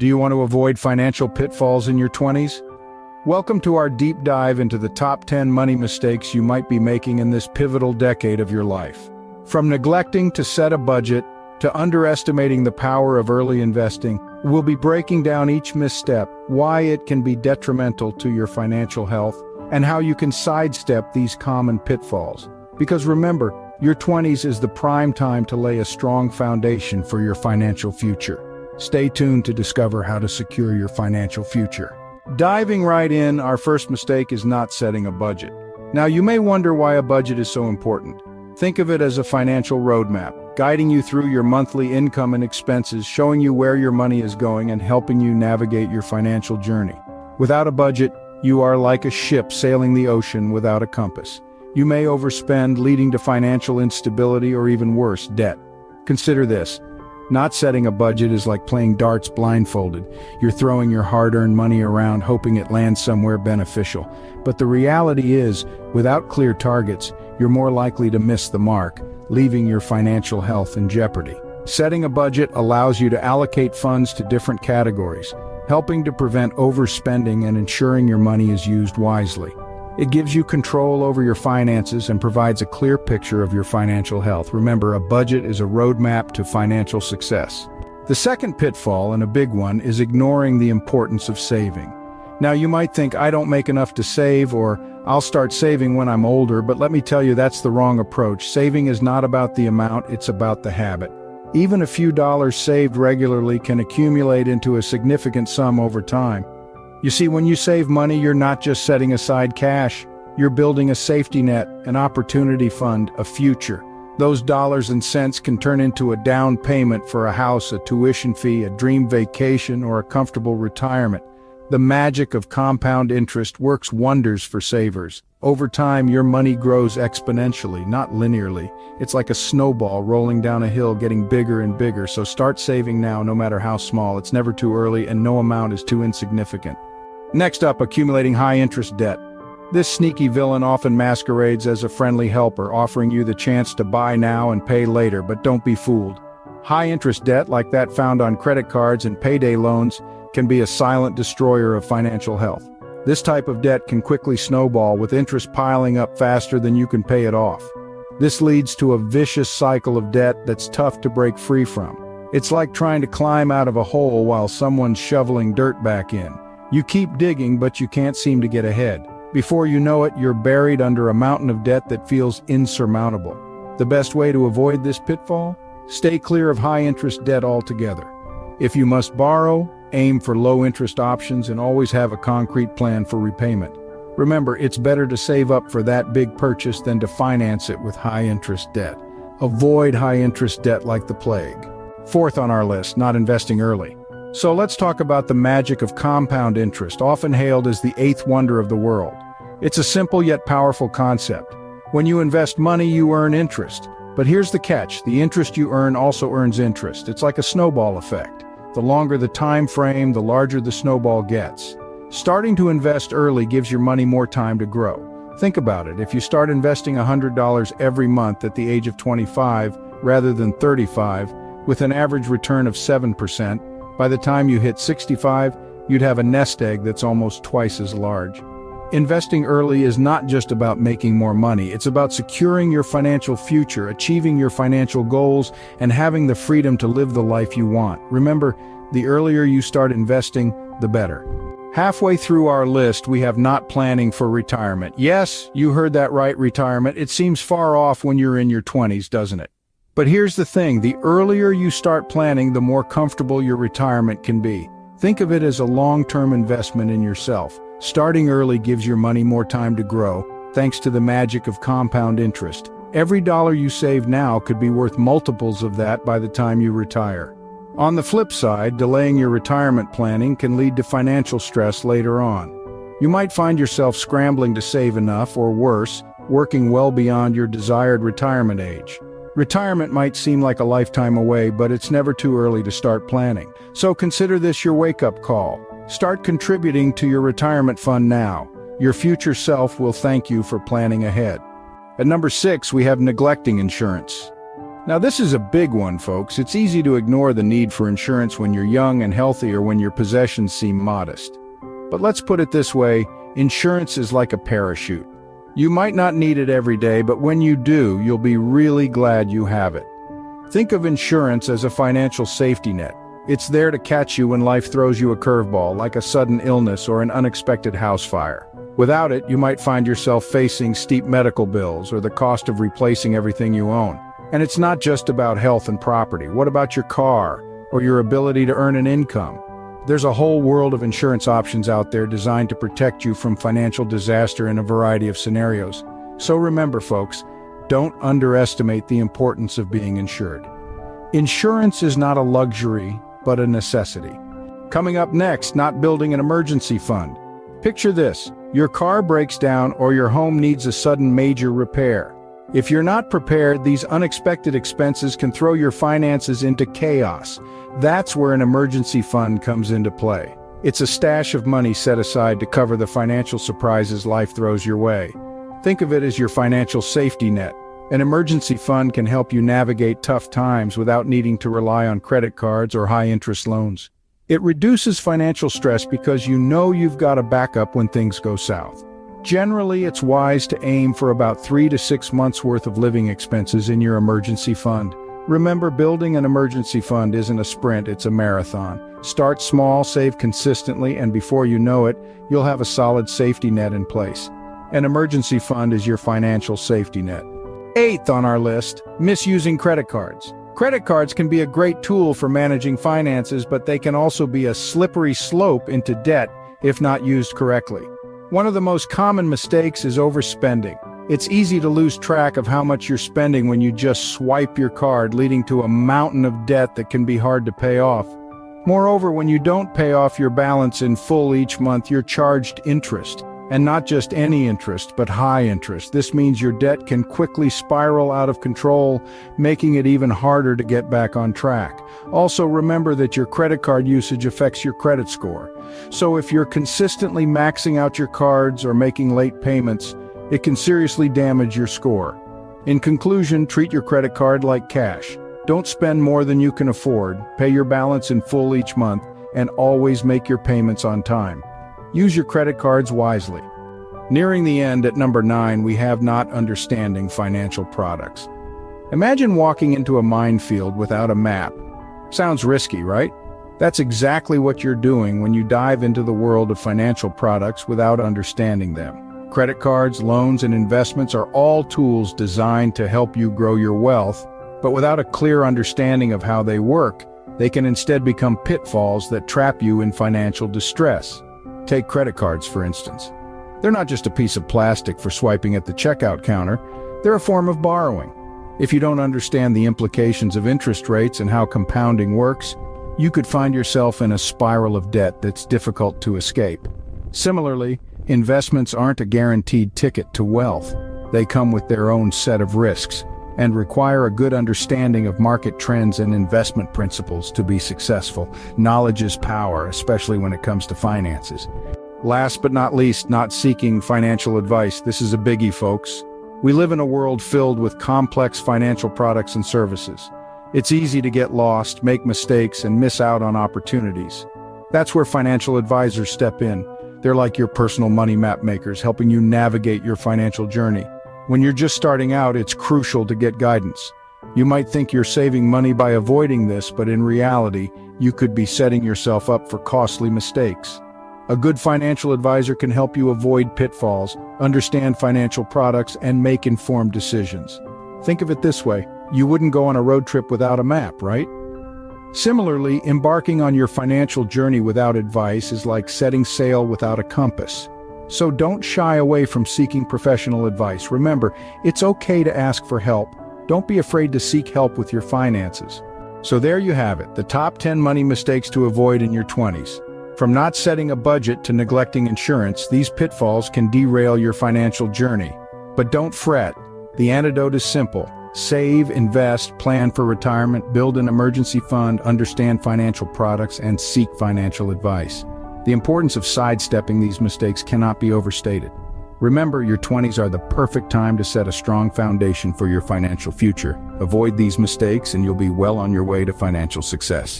Do you want to avoid financial pitfalls in your 20s? Welcome to our deep dive into the top 10 money mistakes you might be making in this pivotal decade of your life. From neglecting to set a budget, to underestimating the power of early investing, we'll be breaking down each misstep, why it can be detrimental to your financial health, and how you can sidestep these common pitfalls. Because remember, your 20s is the prime time to lay a strong foundation for your financial future. Stay tuned to discover how to secure your financial future. Diving right in, our first mistake is not setting a budget. Now, you may wonder why a budget is so important. Think of it as a financial roadmap, guiding you through your monthly income and expenses, showing you where your money is going and helping you navigate your financial journey. Without a budget, you are like a ship sailing the ocean without a compass. You may overspend, leading to financial instability or even worse, debt. Consider this. Not setting a budget is like playing darts blindfolded. You're throwing your hard-earned money around hoping it lands somewhere beneficial. But the reality is, without clear targets, you're more likely to miss the mark, leaving your financial health in jeopardy. Setting a budget allows you to allocate funds to different categories, helping to prevent overspending and ensuring your money is used wisely. It gives you control over your finances and provides a clear picture of your financial health. Remember, a budget is a roadmap to financial success. The second pitfall, and a big one, is ignoring the importance of saving. Now, you might think, I don't make enough to save, or I'll start saving when I'm older, but let me tell you, that's the wrong approach. Saving is not about the amount, it's about the habit. Even a few dollars saved regularly can accumulate into a significant sum over time. You see, when you save money, you're not just setting aside cash. You're building a safety net, an opportunity fund, a future. Those dollars and cents can turn into a down payment for a house, a tuition fee, a dream vacation, or a comfortable retirement. The magic of compound interest works wonders for savers. Over time, your money grows exponentially, not linearly. It's like a snowball rolling down a hill getting bigger and bigger, so start saving now no matter how small. It's never too early and no amount is too insignificant. Next up, accumulating high-interest debt. This sneaky villain often masquerades as a friendly helper, offering you the chance to buy now and pay later, but don't be fooled. High-interest debt, like that found on credit cards and payday loans, can be a silent destroyer of financial health. This type of debt can quickly snowball with interest piling up faster than you can pay it off. This leads to a vicious cycle of debt that's tough to break free from. It's like trying to climb out of a hole while someone's shoveling dirt back in. You keep digging, but you can't seem to get ahead. Before you know it, you're buried under a mountain of debt that feels insurmountable. The best way to avoid this pitfall? Stay clear of high-interest debt altogether. If you must borrow, aim for low-interest options and always have a concrete plan for repayment. Remember, it's better to save up for that big purchase than to finance it with high-interest debt. Avoid high-interest debt like the plague. Fourth on our list, not investing early. So let's talk about the magic of compound interest, often hailed as the eighth wonder of the world. It's a simple yet powerful concept. When you invest money, you earn interest. But here's the catch, the interest you earn also earns interest. It's like a snowball effect. The longer the time frame, the larger the snowball gets. Starting to invest early gives your money more time to grow. Think about it, if you start investing $100 every month at the age of 25 rather than 35, with an average return of 7%, by the time you hit 65, you'd have a nest egg that's almost twice as large. Investing early is not just about making more money, it's about securing your financial future, achieving your financial goals, and having the freedom to live the life you want. Remember, the earlier you start investing, the better. Halfway through our list, we have not planning for retirement. Yes, you heard that right, retirement. It seems far off when you're in your 20s, doesn't it? But here's the thing, the earlier you start planning, the more comfortable your retirement can be. Think of it as a long-term investment in yourself. Starting early gives your money more time to grow, thanks to the magic of compound interest. Every dollar you save now could be worth multiples of that by the time you retire. On the flip side, delaying your retirement planning can lead to financial stress later on. You might find yourself scrambling to save enough, or worse, working well beyond your desired retirement age. Retirement might seem like a lifetime away, but it's never too early to start planning. So consider this your wake-up call. Start contributing to your retirement fund now. Your future self will thank you for planning ahead. At number six, we have neglecting insurance. Now this is a big one, folks. It's easy to ignore the need for insurance when you're young and healthy or when your possessions seem modest. But let's put it this way, insurance is like a parachute. You might not need it every day, but when you do, you'll be really glad you have it. Think of insurance as a financial safety net. It's there to catch you when life throws you a curveball, like a sudden illness or an unexpected house fire. Without it, you might find yourself facing steep medical bills or the cost of replacing everything you own. And it's not just about health and property. What about your car or your ability to earn an income? There's a whole world of insurance options out there designed to protect you from financial disaster in a variety of scenarios. So remember, folks, don't underestimate the importance of being insured. Insurance is not a luxury, but a necessity. Coming up next, not building an emergency fund. Picture this, your car breaks down or your home needs a sudden major repair. If you're not prepared, these unexpected expenses can throw your finances into chaos. That's where an emergency fund comes into play. It's a stash of money set aside to cover the financial surprises life throws your way. Think of it as your financial safety net. An emergency fund can help you navigate tough times without needing to rely on credit cards or high-interest loans. It reduces financial stress because you know you've got a backup when things go south. Generally, it's wise to aim for about three to six months worth of living expenses in your emergency fund. Remember, building an emergency fund isn't a sprint, it's a marathon. Start small, save consistently, and before you know it, you'll have a solid safety net in place. An emergency fund is your financial safety net. Eighth on our list, misusing credit cards. Credit cards can be a great tool for managing finances, but they can also be a slippery slope into debt if not used correctly. One of the most common mistakes is overspending. It's easy to lose track of how much you're spending when you just swipe your card, leading to a mountain of debt that can be hard to pay off. Moreover, when you don't pay off your balance in full each month, you're charged interest. And not just any interest, but high interest. This means your debt can quickly spiral out of control, making it even harder to get back on track. Also remember that your credit card usage affects your credit score. So if you're consistently maxing out your cards or making late payments, it can seriously damage your score. In conclusion, treat your credit card like cash. Don't spend more than you can afford, pay your balance in full each month, and always make your payments on time. Use your credit cards wisely. Nearing the end at number 9 we have not understanding financial products. Imagine walking into a minefield without a map. Sounds risky, right? That's exactly what you're doing when you dive into the world of financial products without understanding them. Credit cards, loans, and investments are all tools designed to help you grow your wealth, but without a clear understanding of how they work, they can instead become pitfalls that trap you in financial distress. Take credit cards, for instance. They're not just a piece of plastic for swiping at the checkout counter, they're a form of borrowing. If you don't understand the implications of interest rates and how compounding works, you could find yourself in a spiral of debt that's difficult to escape. Similarly, investments aren't a guaranteed ticket to wealth. They come with their own set of risks and require a good understanding of market trends and investment principles to be successful. Knowledge is power, especially when it comes to finances. Last but not least, not seeking financial advice. This is a biggie, folks. We live in a world filled with complex financial products and services. It's easy to get lost, make mistakes, and miss out on opportunities. That's where financial advisors step in. They're like your personal money map makers, helping you navigate your financial journey. When you're just starting out, it's crucial to get guidance. You might think you're saving money by avoiding this, but in reality, you could be setting yourself up for costly mistakes. A good financial advisor can help you avoid pitfalls, understand financial products, and make informed decisions. Think of it this way, you wouldn't go on a road trip without a map, right? Similarly, embarking on your financial journey without advice is like setting sail without a compass. So don't shy away from seeking professional advice. Remember, it's okay to ask for help. Don't be afraid to seek help with your finances. So there you have it, the top 10 money mistakes to avoid in your 20s. From not setting a budget to neglecting insurance, these pitfalls can derail your financial journey. But don't fret. The antidote is simple. Save, invest, plan for retirement, build an emergency fund, understand financial products, and seek financial advice. The importance of sidestepping these mistakes cannot be overstated. Remember, your 20s are the perfect time to set a strong foundation for your financial future. Avoid these mistakes and you'll be well on your way to financial success.